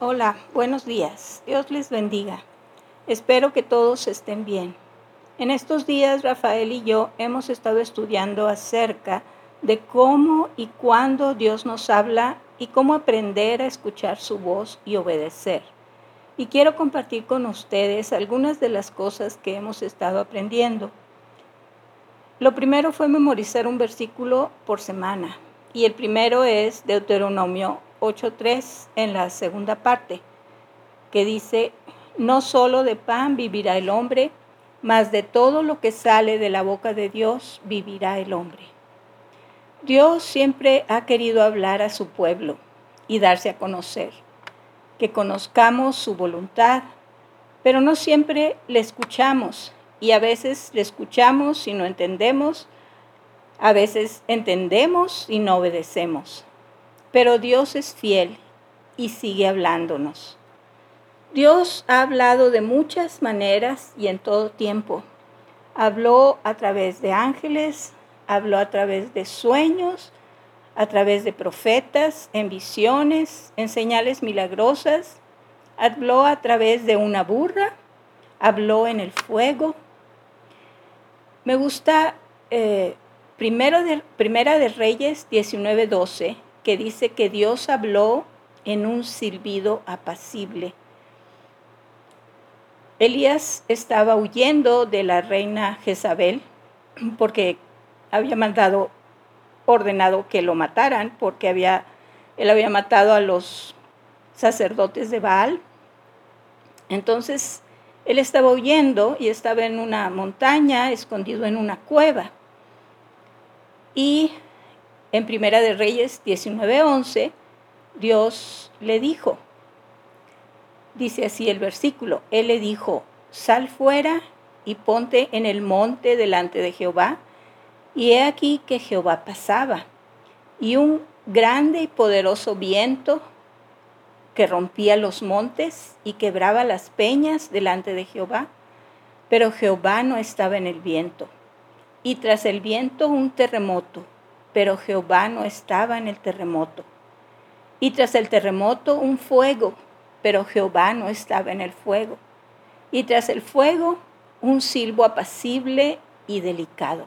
Hola, buenos días. Dios les bendiga. Espero que todos estén bien. En estos días Rafael y yo hemos estado estudiando acerca de cómo y cuándo Dios nos habla y cómo aprender a escuchar su voz y obedecer. Y quiero compartir con ustedes algunas de las cosas que hemos estado aprendiendo. Lo primero fue memorizar un versículo por semana. Y el primero es Deuteronomio 8.3 en la segunda parte, que dice, no solo de pan vivirá el hombre, mas de todo lo que sale de la boca de Dios vivirá el hombre. Dios siempre ha querido hablar a su pueblo y darse a conocer, que conozcamos su voluntad, pero no siempre le escuchamos y a veces le escuchamos y no entendemos, a veces entendemos y no obedecemos. Pero Dios es fiel y sigue hablándonos. Dios ha hablado de muchas maneras y en todo tiempo. Habló a través de ángeles, habló a través de sueños, a través de profetas, en visiones, en señales milagrosas. Habló a través de una burra, habló en el fuego. Me gusta eh, primero de, Primera de Reyes 19:12, que dice que Dios habló en un silbido apacible Elías estaba huyendo de la reina Jezabel porque había mandado, ordenado que lo mataran, porque había, él había matado a los sacerdotes de Baal. Entonces, él estaba huyendo y estaba en una montaña, escondido en una cueva. Y en Primera de Reyes 19:11, Dios le dijo, Dice así el versículo, Él le dijo, sal fuera y ponte en el monte delante de Jehová. Y he aquí que Jehová pasaba, y un grande y poderoso viento que rompía los montes y quebraba las peñas delante de Jehová. Pero Jehová no estaba en el viento. Y tras el viento un terremoto, pero Jehová no estaba en el terremoto. Y tras el terremoto un fuego, pero Jehová no estaba en el fuego. Y tras el fuego, un silbo apacible y delicado.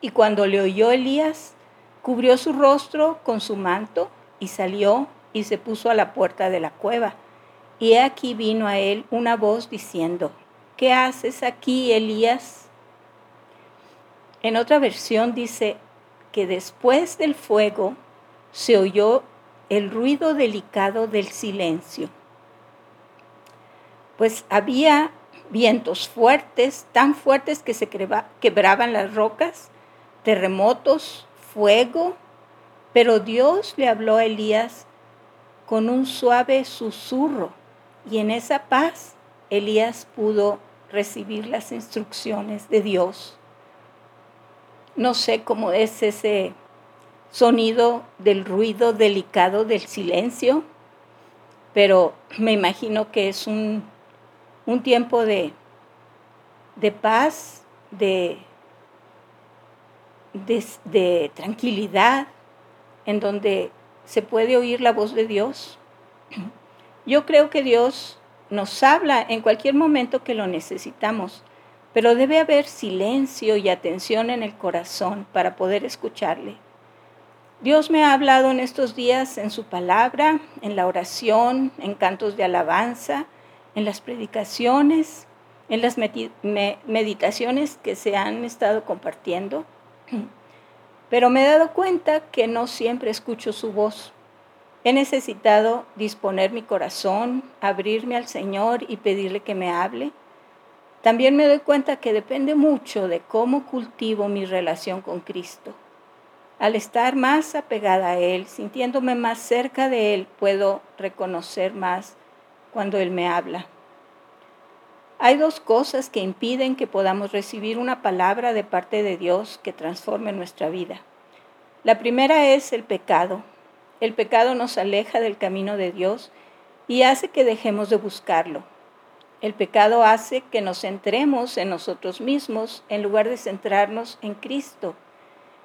Y cuando le oyó Elías, cubrió su rostro con su manto y salió y se puso a la puerta de la cueva. Y he aquí vino a él una voz diciendo, ¿qué haces aquí, Elías? En otra versión dice que después del fuego se oyó el ruido delicado del silencio. Pues había vientos fuertes, tan fuertes que se quebraban las rocas, terremotos, fuego, pero Dios le habló a Elías con un suave susurro y en esa paz Elías pudo recibir las instrucciones de Dios. No sé cómo es ese sonido del ruido delicado del silencio, pero me imagino que es un, un tiempo de, de paz, de, de, de tranquilidad, en donde se puede oír la voz de Dios. Yo creo que Dios nos habla en cualquier momento que lo necesitamos, pero debe haber silencio y atención en el corazón para poder escucharle. Dios me ha hablado en estos días en su palabra, en la oración, en cantos de alabanza, en las predicaciones, en las meditaciones que se han estado compartiendo. Pero me he dado cuenta que no siempre escucho su voz. He necesitado disponer mi corazón, abrirme al Señor y pedirle que me hable. También me doy cuenta que depende mucho de cómo cultivo mi relación con Cristo. Al estar más apegada a Él, sintiéndome más cerca de Él, puedo reconocer más cuando Él me habla. Hay dos cosas que impiden que podamos recibir una palabra de parte de Dios que transforme nuestra vida. La primera es el pecado. El pecado nos aleja del camino de Dios y hace que dejemos de buscarlo. El pecado hace que nos centremos en nosotros mismos en lugar de centrarnos en Cristo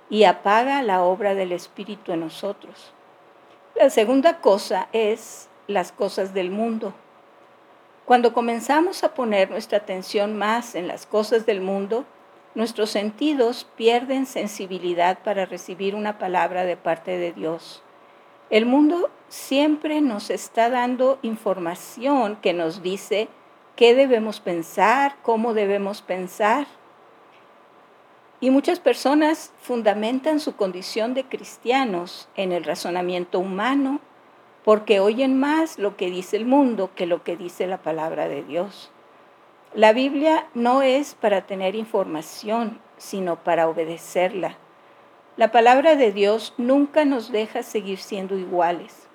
y apaga la obra del Espíritu en nosotros. La segunda cosa es las cosas del mundo. Cuando comenzamos a poner nuestra atención más en las cosas del mundo, nuestros sentidos pierden sensibilidad para recibir una palabra de parte de Dios. El mundo siempre nos está dando información que nos dice qué debemos pensar, cómo debemos pensar. Y muchas personas fundamentan su condición de cristianos en el razonamiento humano porque oyen más lo que dice el mundo que lo que dice la palabra de Dios. La Biblia no es para tener información, sino para obedecerla. La palabra de Dios nunca nos deja seguir siendo iguales.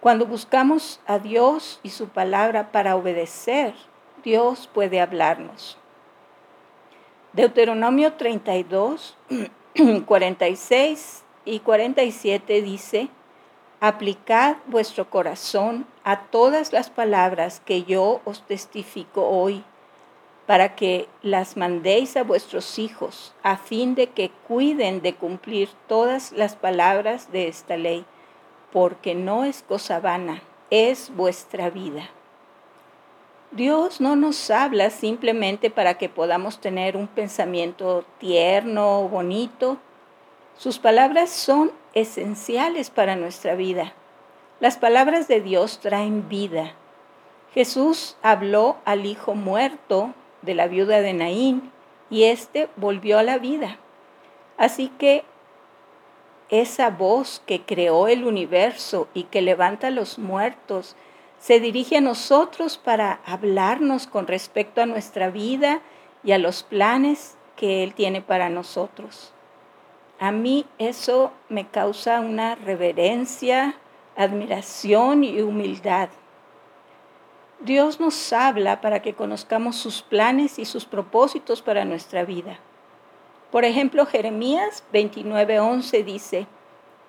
Cuando buscamos a Dios y su palabra para obedecer, Dios puede hablarnos. Deuteronomio 32, 46 y 47 dice, aplicad vuestro corazón a todas las palabras que yo os testifico hoy, para que las mandéis a vuestros hijos, a fin de que cuiden de cumplir todas las palabras de esta ley, porque no es cosa vana, es vuestra vida. Dios no nos habla simplemente para que podamos tener un pensamiento tierno, bonito. Sus palabras son esenciales para nuestra vida. Las palabras de Dios traen vida. Jesús habló al hijo muerto de la viuda de Naín y éste volvió a la vida. Así que esa voz que creó el universo y que levanta a los muertos, se dirige a nosotros para hablarnos con respecto a nuestra vida y a los planes que Él tiene para nosotros. A mí eso me causa una reverencia, admiración y humildad. Dios nos habla para que conozcamos sus planes y sus propósitos para nuestra vida. Por ejemplo, Jeremías 29:11 dice,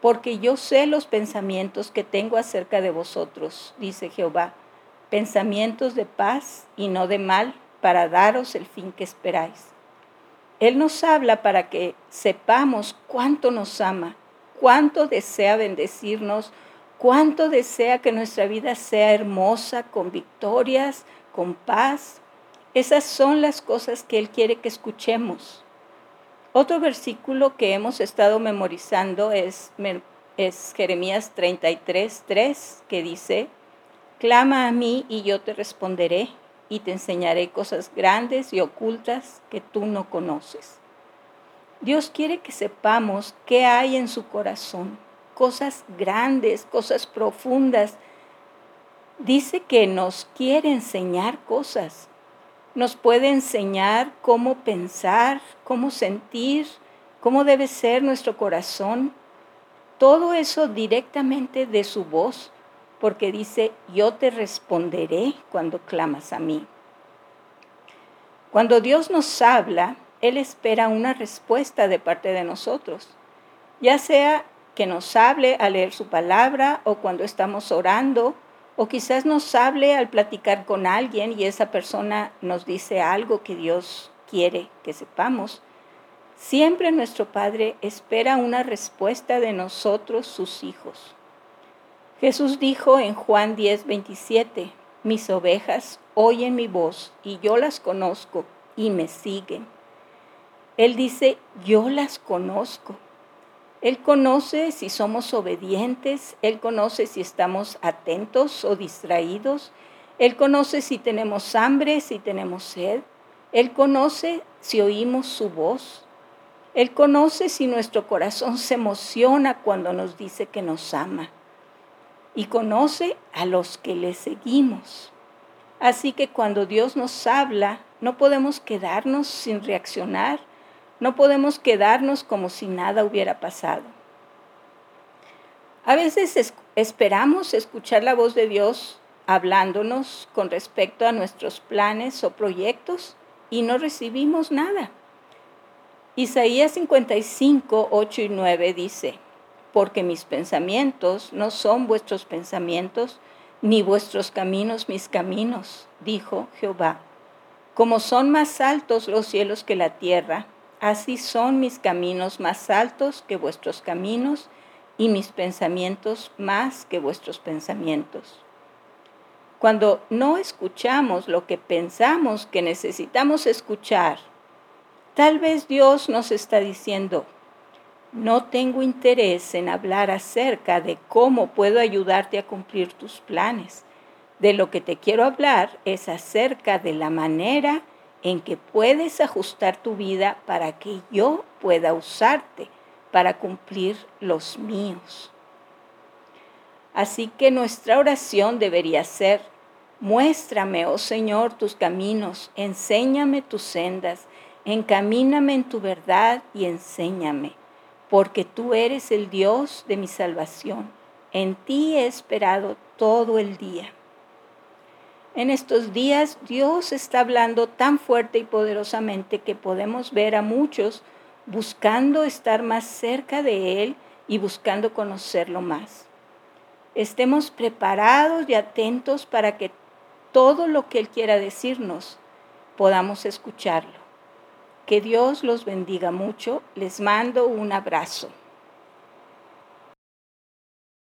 porque yo sé los pensamientos que tengo acerca de vosotros, dice Jehová, pensamientos de paz y no de mal, para daros el fin que esperáis. Él nos habla para que sepamos cuánto nos ama, cuánto desea bendecirnos, cuánto desea que nuestra vida sea hermosa, con victorias, con paz. Esas son las cosas que Él quiere que escuchemos. Otro versículo que hemos estado memorizando es, es Jeremías 33, 3, que dice, Clama a mí y yo te responderé y te enseñaré cosas grandes y ocultas que tú no conoces. Dios quiere que sepamos qué hay en su corazón, cosas grandes, cosas profundas. Dice que nos quiere enseñar cosas. Nos puede enseñar cómo pensar, cómo sentir, cómo debe ser nuestro corazón. Todo eso directamente de su voz porque dice, yo te responderé cuando clamas a mí. Cuando Dios nos habla, Él espera una respuesta de parte de nosotros, ya sea que nos hable al leer su palabra o cuando estamos orando, o quizás nos hable al platicar con alguien y esa persona nos dice algo que Dios quiere que sepamos. Siempre nuestro Padre espera una respuesta de nosotros, sus hijos. Jesús dijo en Juan 10, 27, mis ovejas oyen mi voz y yo las conozco y me siguen. Él dice, yo las conozco. Él conoce si somos obedientes, Él conoce si estamos atentos o distraídos, Él conoce si tenemos hambre, si tenemos sed, Él conoce si oímos su voz, Él conoce si nuestro corazón se emociona cuando nos dice que nos ama y conoce a los que le seguimos. Así que cuando Dios nos habla, no podemos quedarnos sin reaccionar, no podemos quedarnos como si nada hubiera pasado. A veces esperamos escuchar la voz de Dios hablándonos con respecto a nuestros planes o proyectos y no recibimos nada. Isaías 55, 8 y 9 dice, porque mis pensamientos no son vuestros pensamientos, ni vuestros caminos mis caminos, dijo Jehová. Como son más altos los cielos que la tierra, así son mis caminos más altos que vuestros caminos, y mis pensamientos más que vuestros pensamientos. Cuando no escuchamos lo que pensamos que necesitamos escuchar, tal vez Dios nos está diciendo, no tengo interés en hablar acerca de cómo puedo ayudarte a cumplir tus planes. De lo que te quiero hablar es acerca de la manera en que puedes ajustar tu vida para que yo pueda usarte para cumplir los míos. Así que nuestra oración debería ser, muéstrame, oh Señor, tus caminos, enséñame tus sendas, encamíname en tu verdad y enséñame porque tú eres el Dios de mi salvación. En ti he esperado todo el día. En estos días Dios está hablando tan fuerte y poderosamente que podemos ver a muchos buscando estar más cerca de Él y buscando conocerlo más. Estemos preparados y atentos para que todo lo que Él quiera decirnos podamos escucharlo. Que Dios los bendiga mucho. Les mando un abrazo.